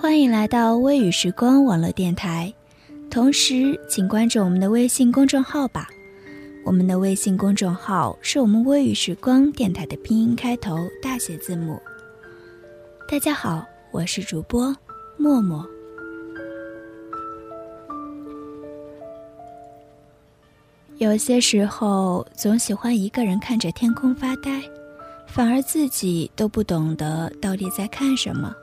欢迎来到微雨时光网络电台，同时请关注我们的微信公众号吧。我们的微信公众号是我们微雨时光电台的拼音开头大写字母。大家好，我是主播默默。有些时候总喜欢一个人看着天空发呆，反而自己都不懂得到底在看什么。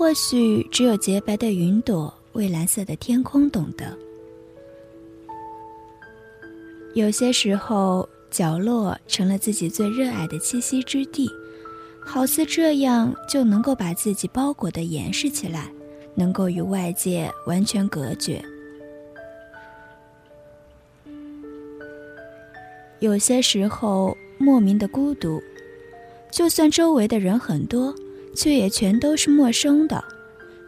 或许只有洁白的云朵、蔚蓝色的天空懂得。有些时候，角落成了自己最热爱的栖息之地，好似这样就能够把自己包裹的严实起来，能够与外界完全隔绝。有些时候，莫名的孤独，就算周围的人很多。却也全都是陌生的，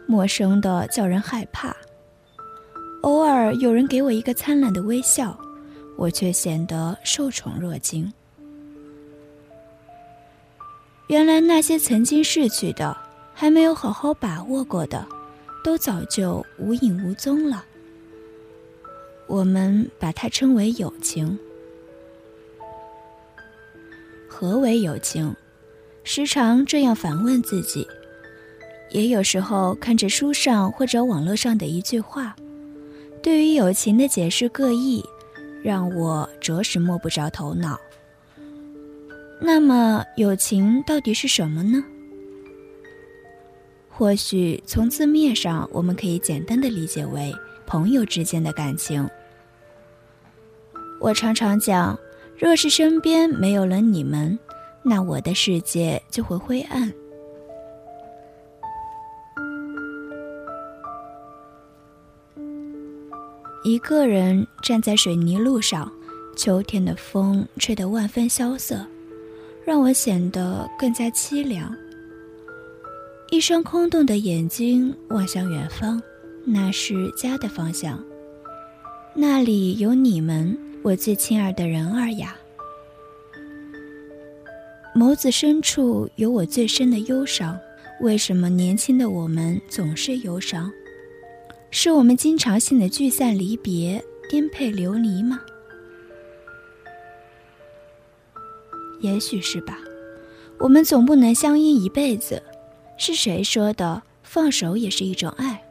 陌生的叫人害怕。偶尔有人给我一个灿烂的微笑，我却显得受宠若惊。原来那些曾经逝去的，还没有好好把握过的，都早就无影无踪了。我们把它称为友情。何为友情？时常这样反问自己，也有时候看着书上或者网络上的一句话，对于友情的解释各异，让我着实摸不着头脑。那么，友情到底是什么呢？或许从字面上，我们可以简单的理解为朋友之间的感情。我常常讲，若是身边没有了你们。那我的世界就会灰暗。一个人站在水泥路上，秋天的风吹得万分萧瑟，让我显得更加凄凉。一双空洞的眼睛望向远方，那是家的方向。那里有你们，我最亲爱的人儿呀。眸子深处有我最深的忧伤。为什么年轻的我们总是忧伤？是我们经常性的聚散离别、颠沛流离吗？也许是吧。我们总不能相依一辈子。是谁说的？放手也是一种爱。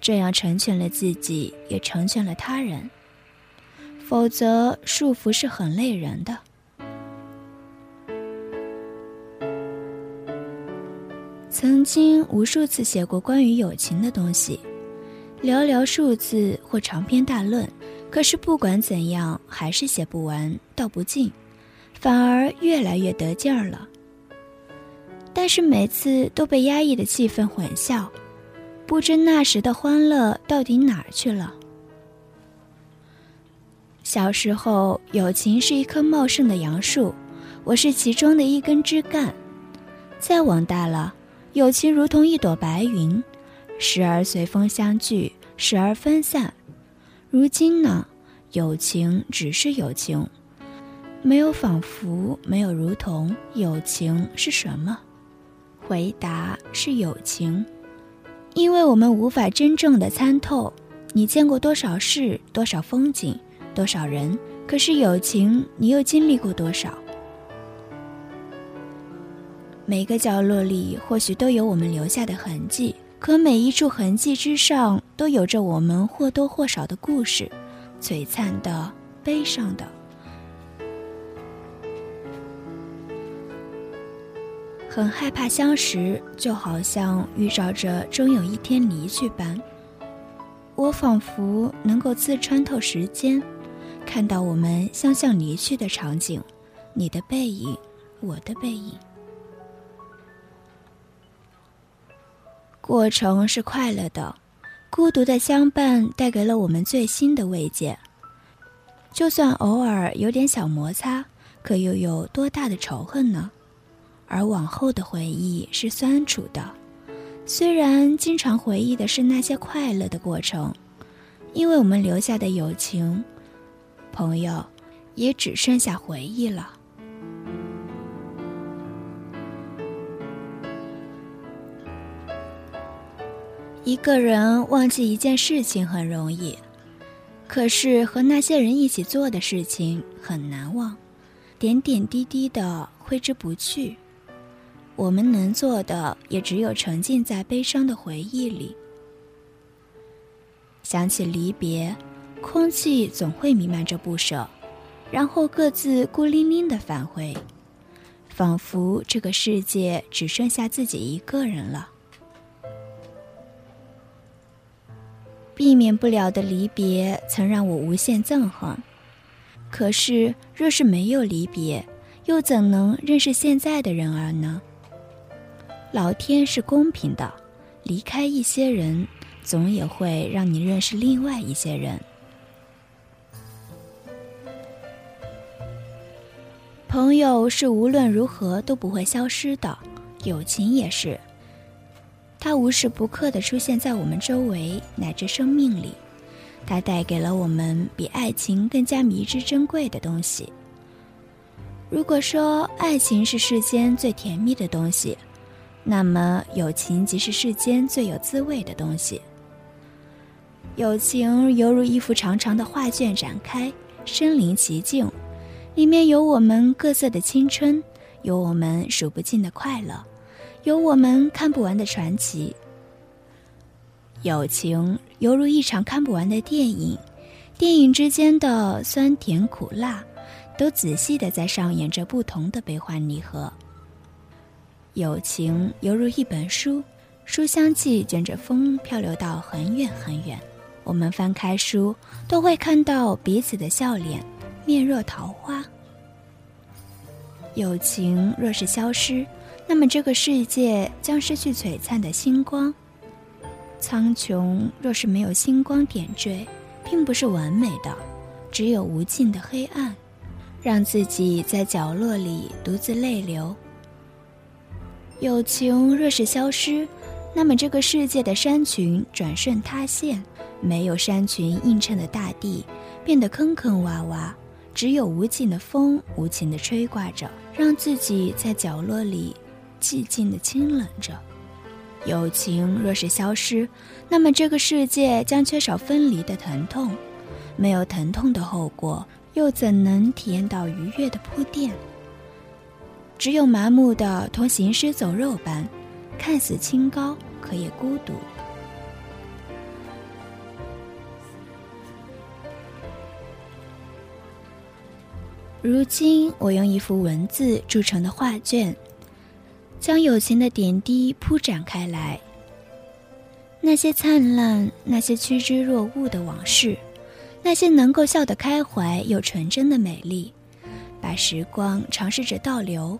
这样成全了自己，也成全了他人。否则，束缚是很累人的。曾经无数次写过关于友情的东西，寥寥数字或长篇大论，可是不管怎样，还是写不完，道不尽，反而越来越得劲儿了。但是每次都被压抑的气氛混淆，不知那时的欢乐到底哪儿去了。小时候，友情是一棵茂盛的杨树，我是其中的一根枝干。再往大了。友情如同一朵白云，时而随风相聚，时而分散。如今呢，友情只是友情，没有仿佛，没有如同。友情是什么？回答是友情，因为我们无法真正的参透。你见过多少事，多少风景，多少人？可是友情，你又经历过多少？每个角落里或许都有我们留下的痕迹，可每一处痕迹之上，都有着我们或多或少的故事，璀璨的、悲伤的。很害怕相识，就好像预兆着终有一天离去般。我仿佛能够自穿透时间，看到我们相向离去的场景，你的背影，我的背影。过程是快乐的，孤独的相伴带给了我们最新的慰藉。就算偶尔有点小摩擦，可又有多大的仇恨呢？而往后的回忆是酸楚的，虽然经常回忆的是那些快乐的过程，因为我们留下的友情，朋友，也只剩下回忆了。一个人忘记一件事情很容易，可是和那些人一起做的事情很难忘，点点滴滴的挥之不去。我们能做的也只有沉浸在悲伤的回忆里。想起离别，空气总会弥漫着不舍，然后各自孤零零的返回，仿佛这个世界只剩下自己一个人了。避免不了的离别，曾让我无限憎恨。可是，若是没有离别，又怎能认识现在的人儿呢？老天是公平的，离开一些人，总也会让你认识另外一些人。朋友是无论如何都不会消失的，友情也是。它无时不刻的出现在我们周围乃至生命里，它带给了我们比爱情更加迷之珍贵的东西。如果说爱情是世间最甜蜜的东西，那么，友情即是世间最有滋味的东西。友情犹如一幅长长的画卷展开，身临其境，里面有我们各色的青春，有我们数不尽的快乐，有我们看不完的传奇。友情犹如一场看不完的电影，电影之间的酸甜苦辣，都仔细的在上演着不同的悲欢离合。友情犹如一本书，书香气卷着风漂流到很远很远。我们翻开书，都会看到彼此的笑脸，面若桃花。友情若是消失，那么这个世界将失去璀璨的星光。苍穹若是没有星光点缀，并不是完美的，只有无尽的黑暗，让自己在角落里独自泪流。友情若是消失，那么这个世界的山群转瞬塌陷，没有山群映衬的大地变得坑坑洼洼，只有无尽的风无情的吹刮着，让自己在角落里寂静的清冷着。友情若是消失，那么这个世界将缺少分离的疼痛，没有疼痛的后果，又怎能体验到愉悦的铺垫？只有麻木的同行尸走肉般，看似清高，可也孤独。如今，我用一幅文字铸成的画卷，将友情的点滴铺展开来。那些灿烂，那些趋之若鹜的往事，那些能够笑得开怀又纯真的美丽，把时光尝试着倒流。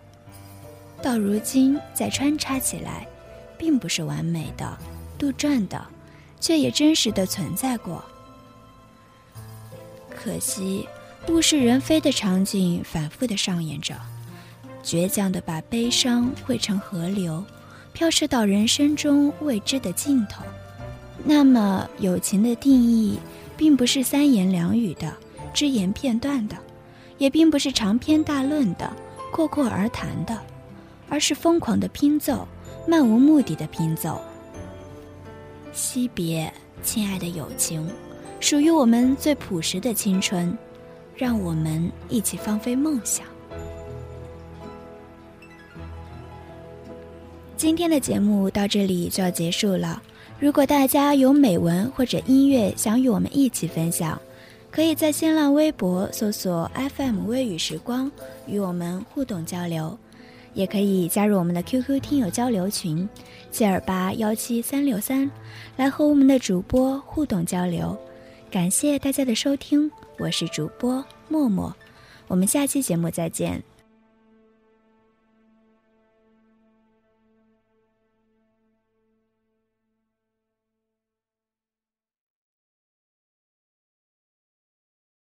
到如今再穿插起来，并不是完美的、杜撰的，却也真实的存在过。可惜，物是人非的场景反复的上演着，倔强的把悲伤汇成河流，飘逝到人生中未知的尽头。那么，友情的定义，并不是三言两语的、只言片段的，也并不是长篇大论的、阔阔而谈的。而是疯狂的拼凑，漫无目的的拼凑。惜别，亲爱的友情，属于我们最朴实的青春，让我们一起放飞梦想。今天的节目到这里就要结束了。如果大家有美文或者音乐想与我们一起分享，可以在新浪微博搜索 FM 微雨时光与我们互动交流，也可以加入我们的 QQ 听友交流群七二八幺七三六三，来和我们的主播互动交流。感谢大家的收听，我是主播默默，我们下期节目再见。